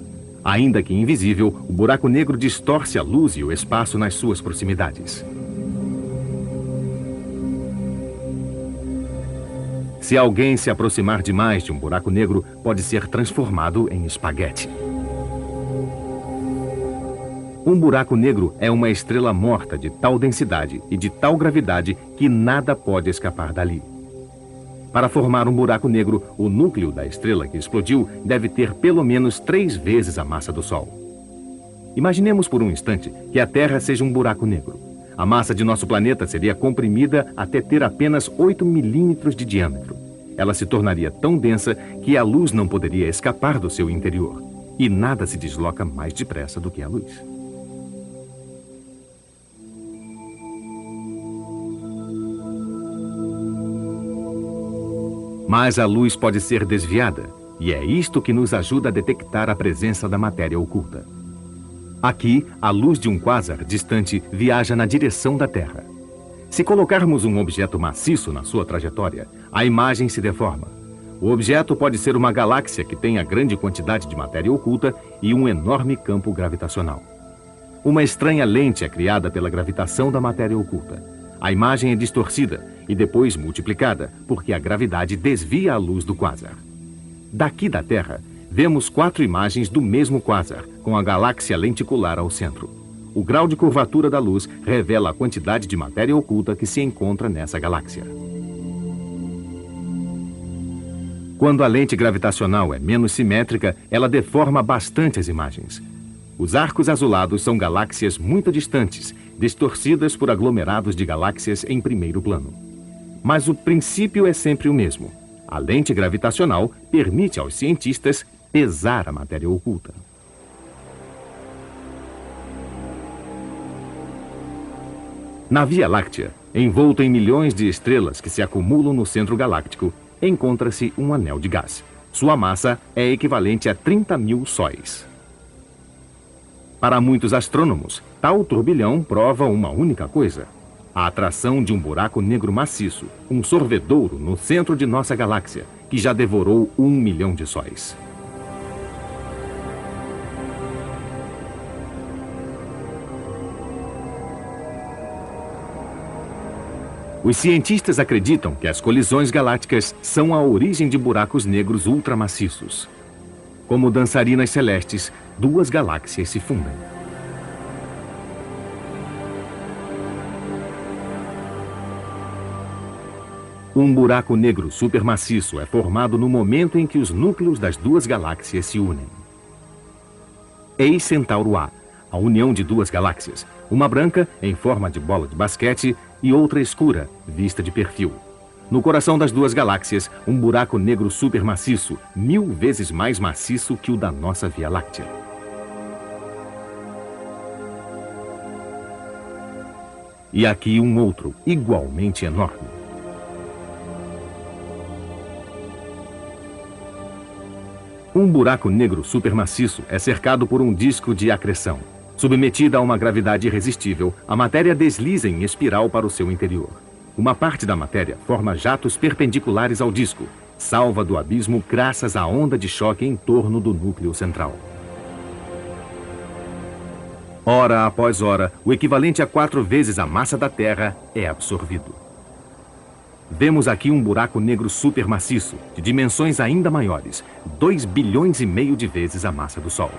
[SPEAKER 3] Ainda que invisível, o buraco negro distorce a luz e o espaço nas suas proximidades. Se alguém se aproximar demais de um buraco negro, pode ser transformado em espaguete. Um buraco negro é uma estrela morta de tal densidade e de tal gravidade que nada pode escapar dali. Para formar um buraco negro, o núcleo da estrela que explodiu deve ter pelo menos três vezes a massa do Sol. Imaginemos por um instante que a Terra seja um buraco negro. A massa de nosso planeta seria comprimida até ter apenas 8 milímetros de diâmetro. Ela se tornaria tão densa que a luz não poderia escapar do seu interior. E nada se desloca mais depressa do que a luz. Mas a luz pode ser desviada, e é isto que nos ajuda a detectar a presença da matéria oculta. Aqui, a luz de um quasar distante viaja na direção da Terra. Se colocarmos um objeto maciço na sua trajetória, a imagem se deforma. O objeto pode ser uma galáxia que tenha grande quantidade de matéria oculta e um enorme campo gravitacional. Uma estranha lente é criada pela gravitação da matéria oculta. A imagem é distorcida e depois multiplicada, porque a gravidade desvia a luz do quasar. Daqui da Terra, vemos quatro imagens do mesmo quasar, com a galáxia lenticular ao centro. O grau de curvatura da luz revela a quantidade de matéria oculta que se encontra nessa galáxia. Quando a lente gravitacional é menos simétrica, ela deforma bastante as imagens. Os arcos azulados são galáxias muito distantes, distorcidas por aglomerados de galáxias em primeiro plano. Mas o princípio é sempre o mesmo. A lente gravitacional permite aos cientistas pesar a matéria oculta. Na Via Láctea, envolto em milhões de estrelas que se acumulam no centro galáctico, encontra-se um anel de gás. Sua massa é equivalente a 30 mil sóis. Para muitos astrônomos, tal turbilhão prova uma única coisa: a atração de um buraco negro maciço, um sorvedouro no centro de nossa galáxia, que já devorou um milhão de sóis. Os cientistas acreditam que as colisões galácticas são a origem de buracos negros ultramaciços. Como dançarinas celestes, duas galáxias se fundem. Um buraco negro supermaciço é formado no momento em que os núcleos das duas galáxias se unem. Eis Centauro A, a união de duas galáxias, uma branca, em forma de bola de basquete, e outra escura, vista de perfil. No coração das duas galáxias, um buraco negro supermaciço, mil vezes mais maciço que o da nossa Via Láctea. E aqui um outro, igualmente enorme. Um buraco negro supermaciço é cercado por um disco de acreção. Submetida a uma gravidade irresistível, a matéria desliza em espiral para o seu interior. Uma parte da matéria forma jatos perpendiculares ao disco, salva do abismo graças à onda de choque em torno do núcleo central. Hora após hora, o equivalente a quatro vezes a massa da Terra é absorvido. Vemos aqui um buraco negro supermaciço, de dimensões ainda maiores, 2 bilhões e meio de vezes a massa do Sol.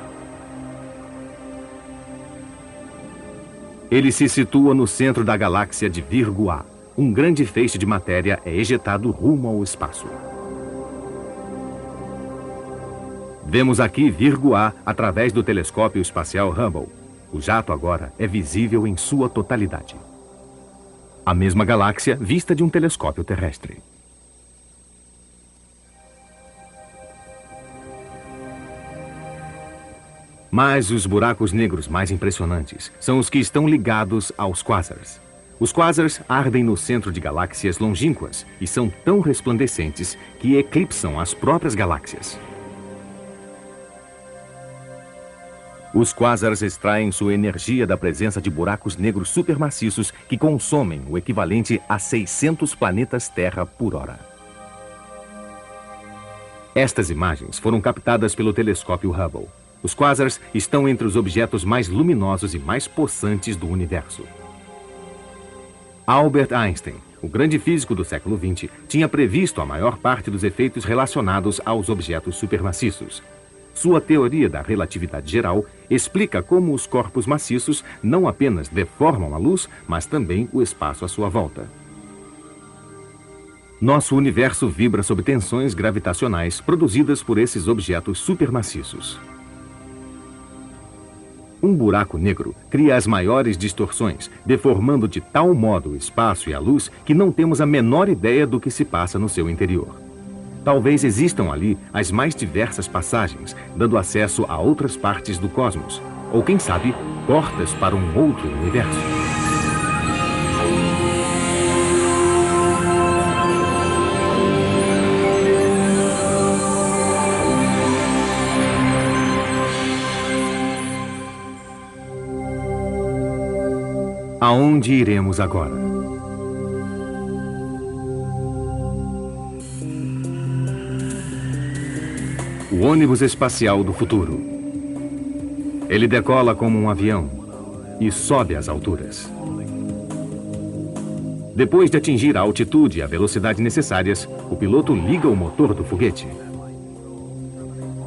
[SPEAKER 3] Ele se situa no centro da galáxia de Virgo A. Um grande feixe de matéria é ejetado rumo ao espaço. Vemos aqui Virgo A através do telescópio espacial Hubble. O jato agora é visível em sua totalidade. A mesma galáxia vista de um telescópio terrestre. Mas os buracos negros mais impressionantes são os que estão ligados aos quasars. Os quasars ardem no centro de galáxias longínquas e são tão resplandecentes que eclipsam as próprias galáxias. Os quasars extraem sua energia da presença de buracos negros supermaciços que consomem o equivalente a 600 planetas Terra por hora. Estas imagens foram captadas pelo telescópio Hubble. Os quasars estão entre os objetos mais luminosos e mais possantes do universo. Albert Einstein, o grande físico do século XX, tinha previsto a maior parte dos efeitos relacionados aos objetos supermaciços. Sua teoria da relatividade geral explica como os corpos maciços não apenas deformam a luz, mas também o espaço à sua volta. Nosso universo vibra sob tensões gravitacionais produzidas por esses objetos supermaciços. Um buraco negro cria as maiores distorções, deformando de tal modo o espaço e a luz que não temos a menor ideia do que se passa no seu interior. Talvez existam ali as mais diversas passagens, dando acesso a outras partes do cosmos, ou quem sabe, portas para um outro universo. Aonde iremos agora? O ônibus espacial do futuro. Ele decola como um avião e sobe às alturas. Depois de atingir a altitude e a velocidade necessárias, o piloto liga o motor do foguete.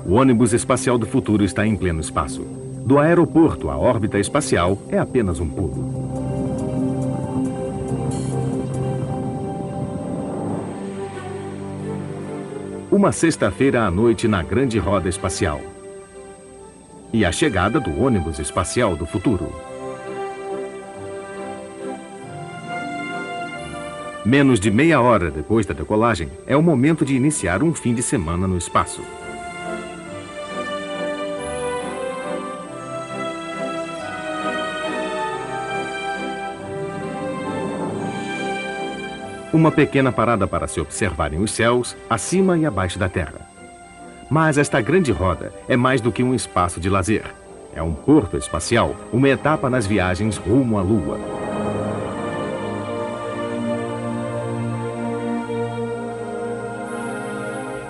[SPEAKER 3] O ônibus espacial do futuro está em pleno espaço. Do aeroporto à órbita espacial é apenas um pulo. Uma sexta-feira à noite na grande roda espacial. E a chegada do ônibus espacial do futuro. Menos de meia hora depois da decolagem, é o momento de iniciar um fim de semana no espaço. Uma pequena parada para se observarem os céus, acima e abaixo da Terra. Mas esta grande roda é mais do que um espaço de lazer. É um porto espacial, uma etapa nas viagens rumo à Lua.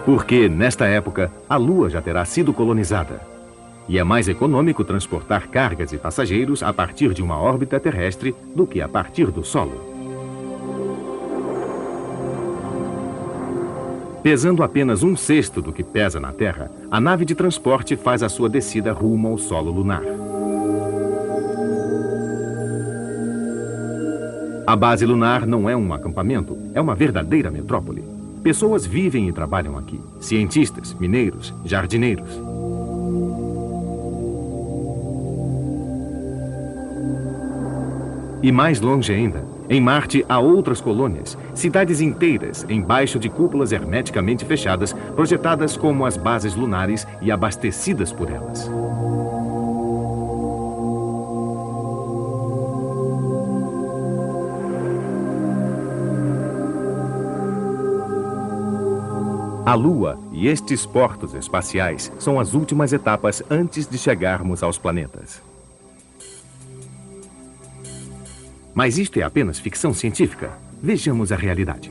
[SPEAKER 3] Porque, nesta época, a Lua já terá sido colonizada. E é mais econômico transportar cargas e passageiros a partir de uma órbita terrestre do que a partir do solo. Pesando apenas um sexto do que pesa na Terra, a nave de transporte faz a sua descida rumo ao solo lunar. A base lunar não é um acampamento, é uma verdadeira metrópole. Pessoas vivem e trabalham aqui: cientistas, mineiros, jardineiros. E mais longe ainda, em Marte há outras colônias, cidades inteiras embaixo de cúpulas hermeticamente fechadas, projetadas como as bases lunares e abastecidas por elas. A Lua e estes portos espaciais são as últimas etapas antes de chegarmos aos planetas. Mas isto é apenas ficção científica. Vejamos a realidade.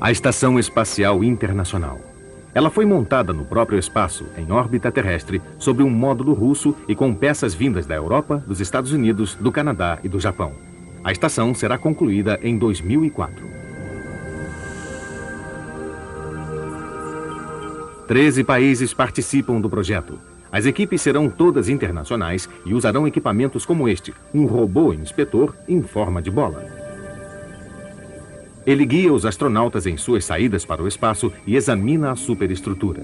[SPEAKER 3] A Estação Espacial Internacional. Ela foi montada no próprio espaço, em órbita terrestre, sobre um módulo russo e com peças vindas da Europa, dos Estados Unidos, do Canadá e do Japão. A estação será concluída em 2004. Treze países participam do projeto. As equipes serão todas internacionais e usarão equipamentos como este, um robô inspetor em forma de bola. Ele guia os astronautas em suas saídas para o espaço e examina a superestrutura.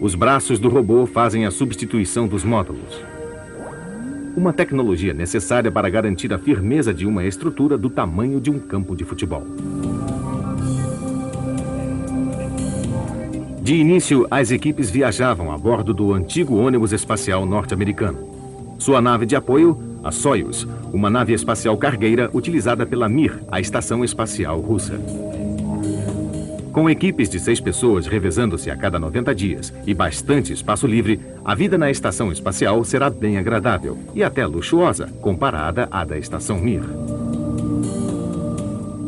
[SPEAKER 3] Os braços do robô fazem a substituição dos módulos. uma tecnologia necessária para garantir a firmeza de uma estrutura do tamanho de um campo de futebol. De início, as equipes viajavam a bordo do antigo ônibus espacial norte-americano. Sua nave de apoio, a Soyuz, uma nave espacial cargueira utilizada pela Mir, a estação espacial russa. Com equipes de seis pessoas revezando-se a cada 90 dias e bastante espaço livre, a vida na estação espacial será bem agradável e até luxuosa comparada à da estação Mir.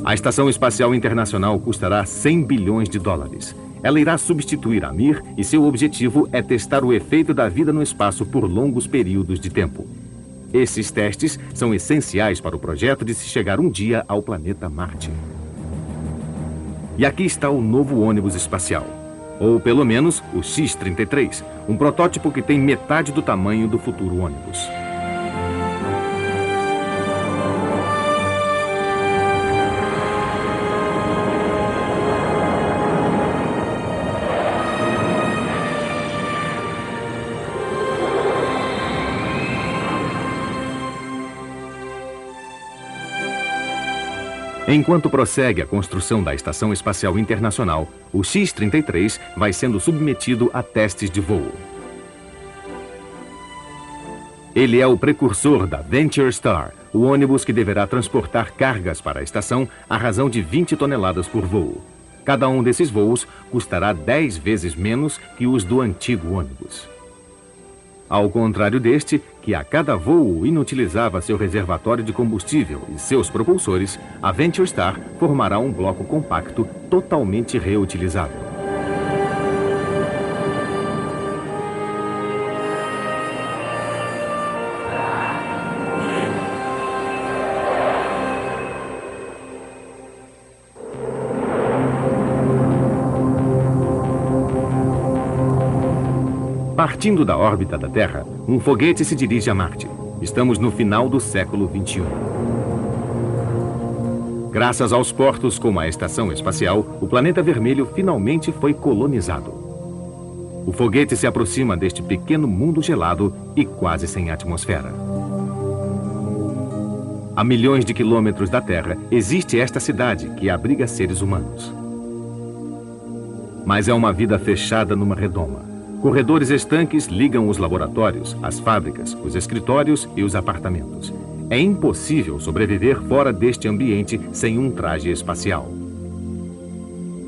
[SPEAKER 3] A Estação Espacial Internacional custará 100 bilhões de dólares. Ela irá substituir a Mir e seu objetivo é testar o efeito da vida no espaço por longos períodos de tempo. Esses testes são essenciais para o projeto de se chegar um dia ao planeta Marte. E aqui está o novo ônibus espacial. Ou pelo menos o X-33, um protótipo que tem metade do tamanho do futuro ônibus. Enquanto prossegue a construção da Estação Espacial Internacional, o X-33 vai sendo submetido a testes de voo. Ele é o precursor da Venture Star, o ônibus que deverá transportar cargas para a estação à razão de 20 toneladas por voo. Cada um desses voos custará 10 vezes menos que os do antigo ônibus. Ao contrário deste, que a cada voo inutilizava seu reservatório de combustível e seus propulsores, a Venture Star formará um bloco compacto totalmente reutilizável. Partindo da órbita da Terra, um foguete se dirige a Marte. Estamos no final do século 21. Graças aos portos como a Estação Espacial, o planeta vermelho finalmente foi colonizado. O foguete se aproxima deste pequeno mundo gelado e quase sem atmosfera. A milhões de quilômetros da Terra existe esta cidade que abriga seres humanos. Mas é uma vida fechada numa redoma. Corredores estanques ligam os laboratórios, as fábricas, os escritórios e os apartamentos. É impossível sobreviver fora deste ambiente sem um traje espacial.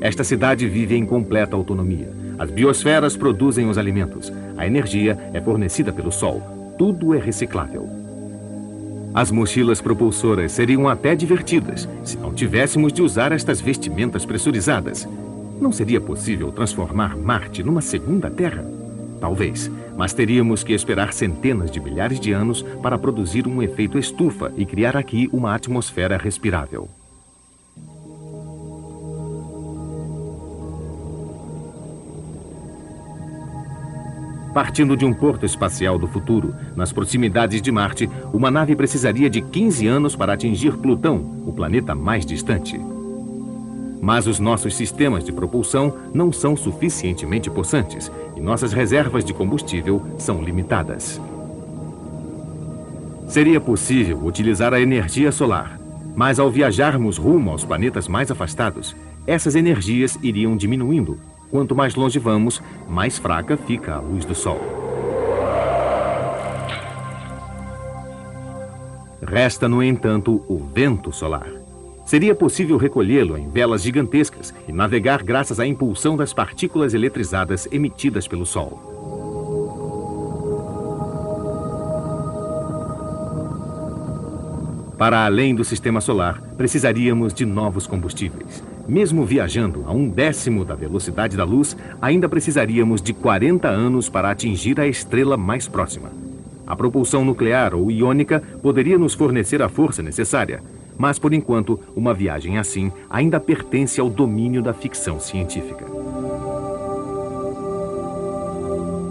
[SPEAKER 3] Esta cidade vive em completa autonomia. As biosferas produzem os alimentos. A energia é fornecida pelo Sol. Tudo é reciclável. As mochilas propulsoras seriam até divertidas se não tivéssemos de usar estas vestimentas pressurizadas. Não seria possível transformar Marte numa segunda Terra? Talvez, mas teríamos que esperar centenas de milhares de anos para produzir um efeito estufa e criar aqui uma atmosfera respirável. Partindo de um porto espacial do futuro, nas proximidades de Marte, uma nave precisaria de 15 anos para atingir Plutão, o planeta mais distante. Mas os nossos sistemas de propulsão não são suficientemente possantes e nossas reservas de combustível são limitadas. Seria possível utilizar a energia solar, mas ao viajarmos rumo aos planetas mais afastados, essas energias iriam diminuindo. Quanto mais longe vamos, mais fraca fica a luz do Sol. Resta, no entanto, o vento solar. Seria possível recolhê-lo em velas gigantescas e navegar graças à impulsão das partículas eletrizadas emitidas pelo Sol. Para além do sistema solar, precisaríamos de novos combustíveis. Mesmo viajando a um décimo da velocidade da luz, ainda precisaríamos de 40 anos para atingir a estrela mais próxima. A propulsão nuclear ou iônica poderia nos fornecer a força necessária, mas, por enquanto, uma viagem assim ainda pertence ao domínio da ficção científica.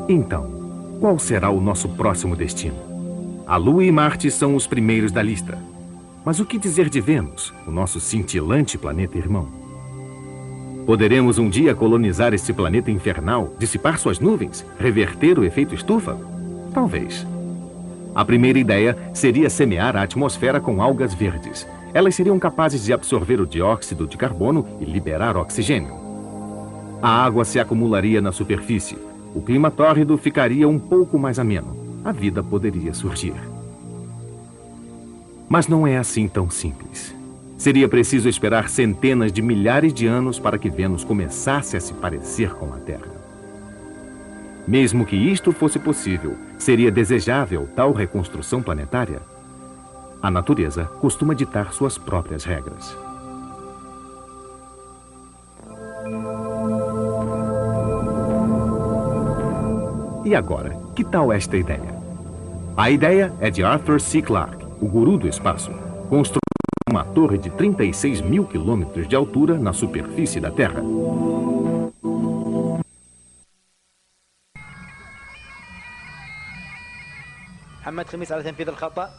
[SPEAKER 3] Então, qual será o nosso próximo destino? A Lua e Marte são os primeiros da lista. Mas o que dizer de Vênus, o nosso cintilante planeta irmão? Poderemos um dia colonizar este planeta infernal, dissipar suas nuvens, reverter o efeito estufa? Talvez. A primeira ideia seria semear a atmosfera com algas verdes. Elas seriam capazes de absorver o dióxido de carbono e liberar oxigênio. A água se acumularia na superfície. O clima tórrido ficaria um pouco mais ameno. A vida poderia surgir. Mas não é assim tão simples. Seria preciso esperar centenas de milhares de anos para que Vênus começasse a se parecer com a Terra. Mesmo que isto fosse possível, seria desejável tal reconstrução planetária? A natureza costuma ditar suas próprias regras. E agora, que tal esta ideia? A ideia é de Arthur C. Clarke, o guru do espaço. Construir uma torre de 36 mil quilômetros de altura na superfície da Terra.
[SPEAKER 5] محمد خميس على تنفيذ الخطأ.